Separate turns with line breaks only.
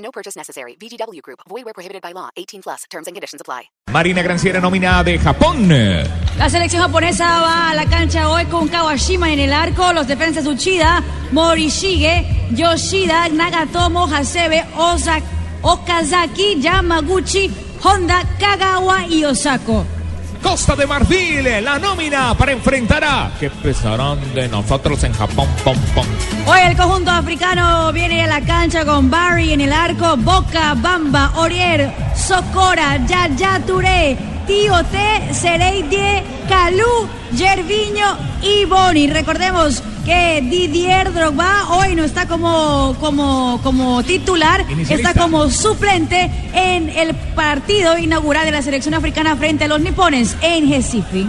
No purchase necessary. VGW Group. Void where prohibited by law. 18 plus. Terms and conditions apply.
Marina Granciera nómina de Japón.
La selección japonesa va a la cancha hoy con Kawashima en el arco, los defensas Uchida, Morishige, Yoshida, Nagatomo, Hasebe, Ozak, Okazaki, Yamaguchi, Honda, Kagawa y Osako.
Costa de Marfil, la nómina para enfrentar a... ¿Qué pensarán de nosotros en Japón? Pom, pom.
Hoy el conjunto africano viene a la cancha con Barry en el arco, Boca, Bamba, Orier, Socora, Yaya Touré, Tío T, Sereidie, Calú, Gerviño y Boni. Recordemos que Didier Drogba hoy no está como, como, como titular,
Inicialista.
está como suplente en el partido inaugural de la selección africana frente a los nipones en Recife.